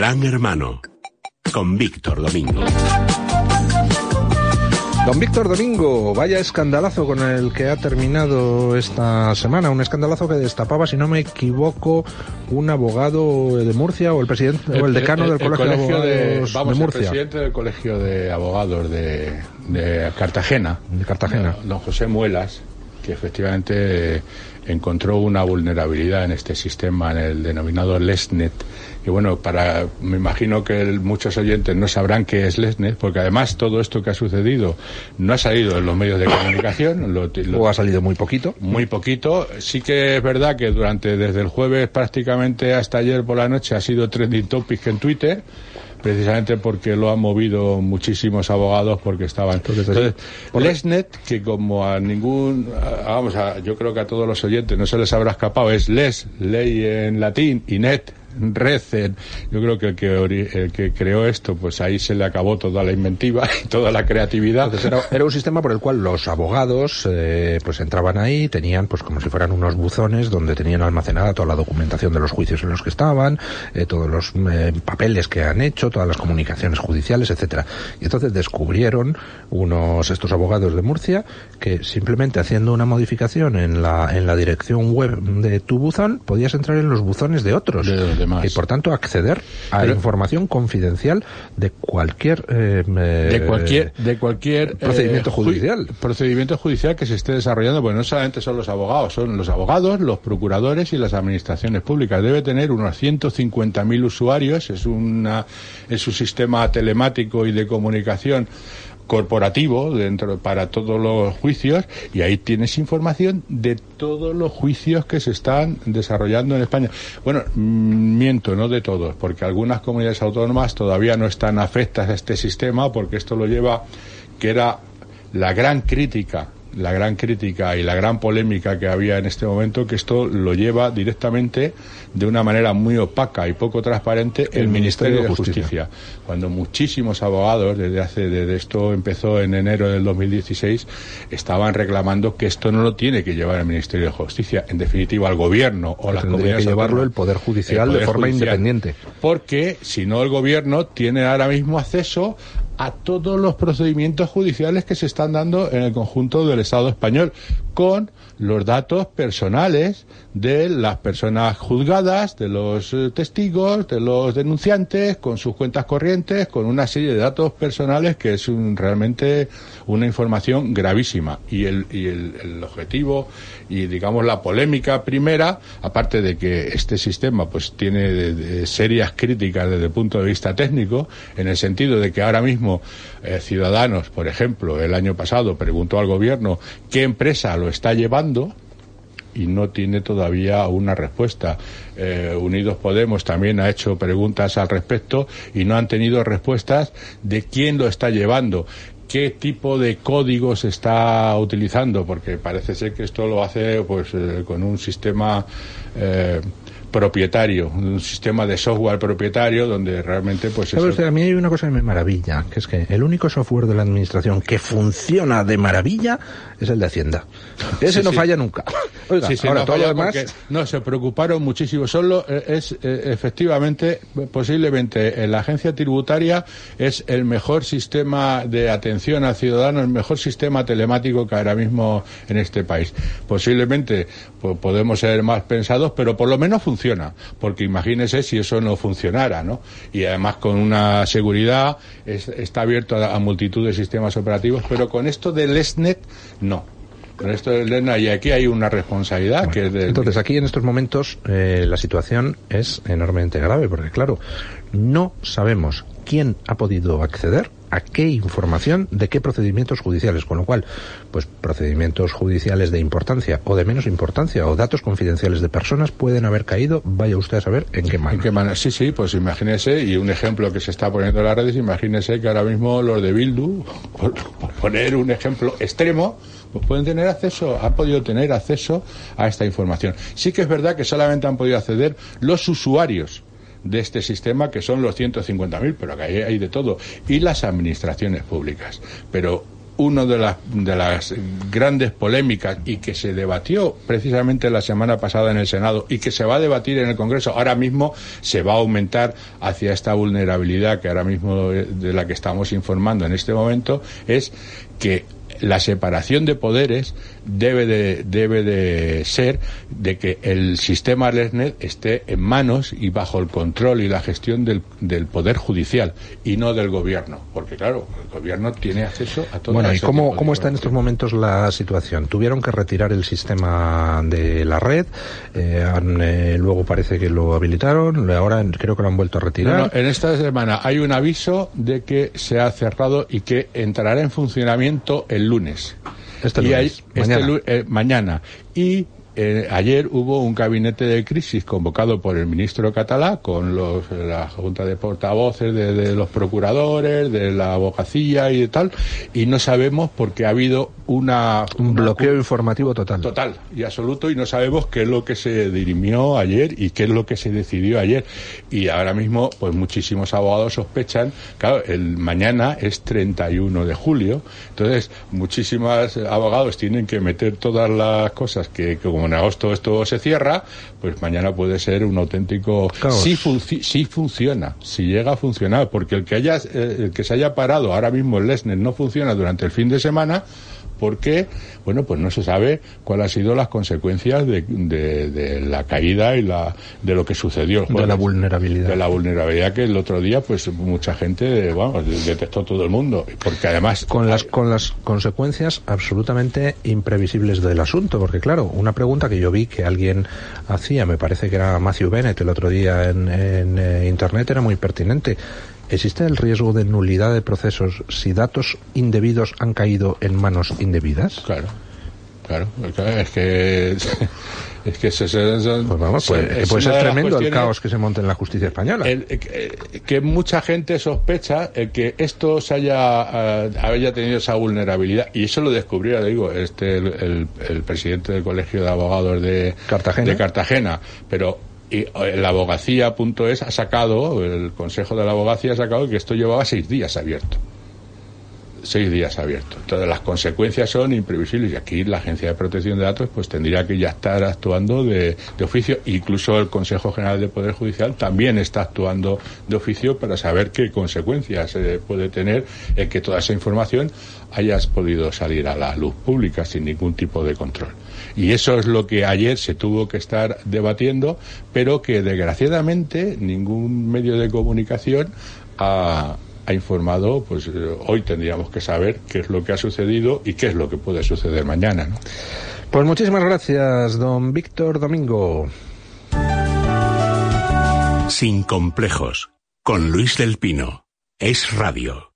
Gran Hermano con Víctor Domingo. Don Víctor Domingo, vaya escandalazo con el que ha terminado esta semana, un escandalazo que destapaba, si no me equivoco, un abogado de Murcia o el presidente o el decano del colegio, de Abogados vamos, de Murcia. El presidente del colegio de abogados de, de Cartagena, de Cartagena, don José Muelas, que efectivamente encontró una vulnerabilidad en este sistema, en el denominado LESNET. Y bueno, para, me imagino que el, muchos oyentes no sabrán qué es LESNET, porque además todo esto que ha sucedido no ha salido en los medios de comunicación. Lo, lo, o ha salido muy poquito. Muy poquito. Sí que es verdad que durante, desde el jueves prácticamente hasta ayer por la noche ha sido trending topic en Twitter precisamente porque lo han movido muchísimos abogados porque estaban. Entonces Lesnet que como a ningún vamos a yo creo que a todos los oyentes no se les habrá escapado es les ley en latín y net recen. Yo creo que el, que el que creó esto, pues ahí se le acabó toda la inventiva y toda la creatividad. Entonces era, era un sistema por el cual los abogados eh, pues entraban ahí, tenían pues como si fueran unos buzones donde tenían almacenada toda la documentación de los juicios en los que estaban, eh, todos los eh, papeles que han hecho, todas las comunicaciones judiciales, etcétera. Y entonces descubrieron unos estos abogados de Murcia que simplemente haciendo una modificación en la en la dirección web de tu buzón podías entrar en los buzones de otros. De demás. y por tanto acceder a Pero- información confidencial de cualquier eh, de cualquier de cualquier procedimiento eh, ju- judicial. procedimiento judicial que se esté desarrollando pues no solamente son los abogados son los abogados los procuradores y las administraciones públicas debe tener unos 150.000 usuarios es una es un sistema telemático y de comunicación corporativo dentro para todos los juicios y ahí tienes información de todos los juicios que se están desarrollando en España. Bueno, mm, miento, no de todos, porque algunas comunidades autónomas todavía no están afectas a este sistema porque esto lo lleva que era la gran crítica la gran crítica y la gran polémica que había en este momento que esto lo lleva directamente de una manera muy opaca y poco transparente el, Ministerio, de Justicia. Cuando muchísimos abogados desde hace desde esto empezó en enero del 2016 estaban reclamando que esto no lo tiene que llevar el Ministerio de Justicia, en definitiva al gobierno o las tendría comunidades que llevarlo el Poder Judicial El de forma independiente. Porque si no el gobierno tiene ahora mismo acceso a todos los procedimientos judiciales que se están dando en el conjunto del Estado español con los datos personales de las personas juzgadas, de los eh, testigos, de los denunciantes, con sus cuentas corrientes, con una serie de datos personales que es un- realmente una información gravísima. Y el, y el- el objetivo y digamos la polémica primera, aparte de que este sistema pues tiene de- serias críticas desde el punto de vista técnico, en el sentido de que ahora mismo eh, Ciudadanos, por ejemplo, el año pasado preguntó al gobierno qué empresa lo está llevando y no tiene todavía una respuesta. Eh, Unidos Podemos también ha hecho preguntas al respecto y no han tenido respuestas de quién lo está llevando qué tipo de código se está utilizando porque parece ser que esto lo hace pues eh, con un sistema eh, propietario un sistema de software propietario donde realmente pues ¿Sabe eso- usted? A mí hay una cosa que me maravilla, que es que el único software de la administración que funciona de maravilla es el de Hacienda. Ese Sí, no sí. falla nunca. Oiga, Sí, sí, ahora no todo lo demás... no, se preocuparon muchísimo. Solo eh, es, eh, efectivamente, posiblemente, eh, la agencia tributaria es el mejor sistema de atención al ciudadano, el mejor sistema telemático que ahora mismo en este país. Posiblemente po- podemos ser más pensados, pero por lo menos funciona. Porque imagínese si eso no funcionara, ¿no? Y además con una seguridad, es- está abierto a, a multitud de sistemas operativos, pero con esto del ESNET, no. Con esto del ESNET, y aquí hay una responsabilidad que es de, Entonces, aquí en estos momentos eh, la situación es enormemente grave, porque claro, no sabemos quién ha podido acceder a qué información de qué procedimientos judiciales, con lo cual, pues procedimientos judiciales de importancia o de menos importancia o datos confidenciales de personas pueden haber caído, vaya usted a saber en qué ¿En mano. qué manera? Sí, sí, pues imagínese, y un ejemplo que se está poniendo en las redes, imagínese que ahora mismo los de Bildu, por poner un ejemplo extremo, pues pueden tener acceso, han podido tener acceso a esta información. Sí que es verdad que solamente han podido acceder los usuarios de este sistema, que son los 150.000, pero que ahí hay de todo, y las administraciones públicas. Pero una de las, de las grandes polémicas y que se debatió precisamente la semana pasada en el Senado y que se va a debatir en el Congreso, ahora mismo se va a aumentar hacia esta vulnerabilidad que ahora mismo de la que estamos informando en este momento, es que la separación de poderes debe de, debe de ser de que el sistema LERNET esté en manos y bajo el control y la gestión del, del Poder Judicial y no del Gobierno. Porque, claro, el Gobierno tiene acceso a todo Bueno, ¿y cómo, cómo está en estos momentos la situación? Tuvieron que retirar el sistema de la red, eh, han, eh, luego parece que lo habilitaron, ahora creo que lo han vuelto a retirar. No, no, en esta semana hay un aviso de que se ha cerrado y que entrará en funcionamiento el lunes. Este y hay- este mañana. eh, mañana. Y eh, ayer hubo un gabinete de crisis convocado por el ministro catalá con los, la junta de portavoces de, de los procuradores, de la abogacía y de tal, y no sabemos porque ha habido una Un una bloqueo informativo total. total y absoluto y no sabemos qué es lo que se dirimió ayer y qué es lo que se decidió ayer y ahora mismo pues muchísimos abogados sospechan claro el mañana es 31 de julio entonces muchísimos abogados tienen que meter todas las cosas que, que como en agosto esto se cierra pues mañana puede ser un auténtico sí funciona si llega a funcionar porque el que haya eh, el que se haya parado ahora mismo el Lesnet no funciona durante el fin de semana porque, bueno, pues no se sabe cuáles han sido las consecuencias de, de- de la caída y la, de lo que sucedió el De la vulnerabilidad. De la vulnerabilidad que el otro día, pues mucha gente, bueno, detectó todo el mundo. Porque además... con las con las consecuencias absolutamente imprevisibles del asunto porque claro una pregunta que yo vi que alguien hacía me parece que era Matthew Bennett el otro día en, en, eh, internet era muy pertinente existe el riesgo de nulidad de procesos si datos indebidos han caído en manos indebidas Claro, claro, es que... Es que eso, eso- eso- pues vamos pues, es de las tremendo el caos que se monte en la justicia española El- eh, que- que mucha gente sospecha el que esto se haya, eh, haya tenido esa vulnerabilidad y eso lo descubrió, digo, este el, el- el presidente del colegio de abogados de Cartagena. de Cartagena, pero y, eh, la abogacía.es ha sacado, el Consejo de la Abogacía ha sacado que esto llevaba seis días abierto seis días abierto. Entonces las consecuencias son imprevisibles y aquí la Agencia de Protección de Datos pues tendría que ya estar actuando de, de oficio. Incluso el Consejo General de Poder Judicial también está actuando de oficio para saber qué consecuencias eh, puede tener el que toda esa información haya podido salir a la luz pública sin ningún tipo de control. Y eso es lo que ayer se tuvo que estar debatiendo, pero que desgraciadamente ningún medio de comunicación ha, ha informado, pues eh, hoy tendríamos que saber qué es lo que ha sucedido y qué es lo que puede suceder mañana. ¿no? pues muchísimas gracias don Víctor Domingo Sin complejos. Con Luis del Pino. Es radio.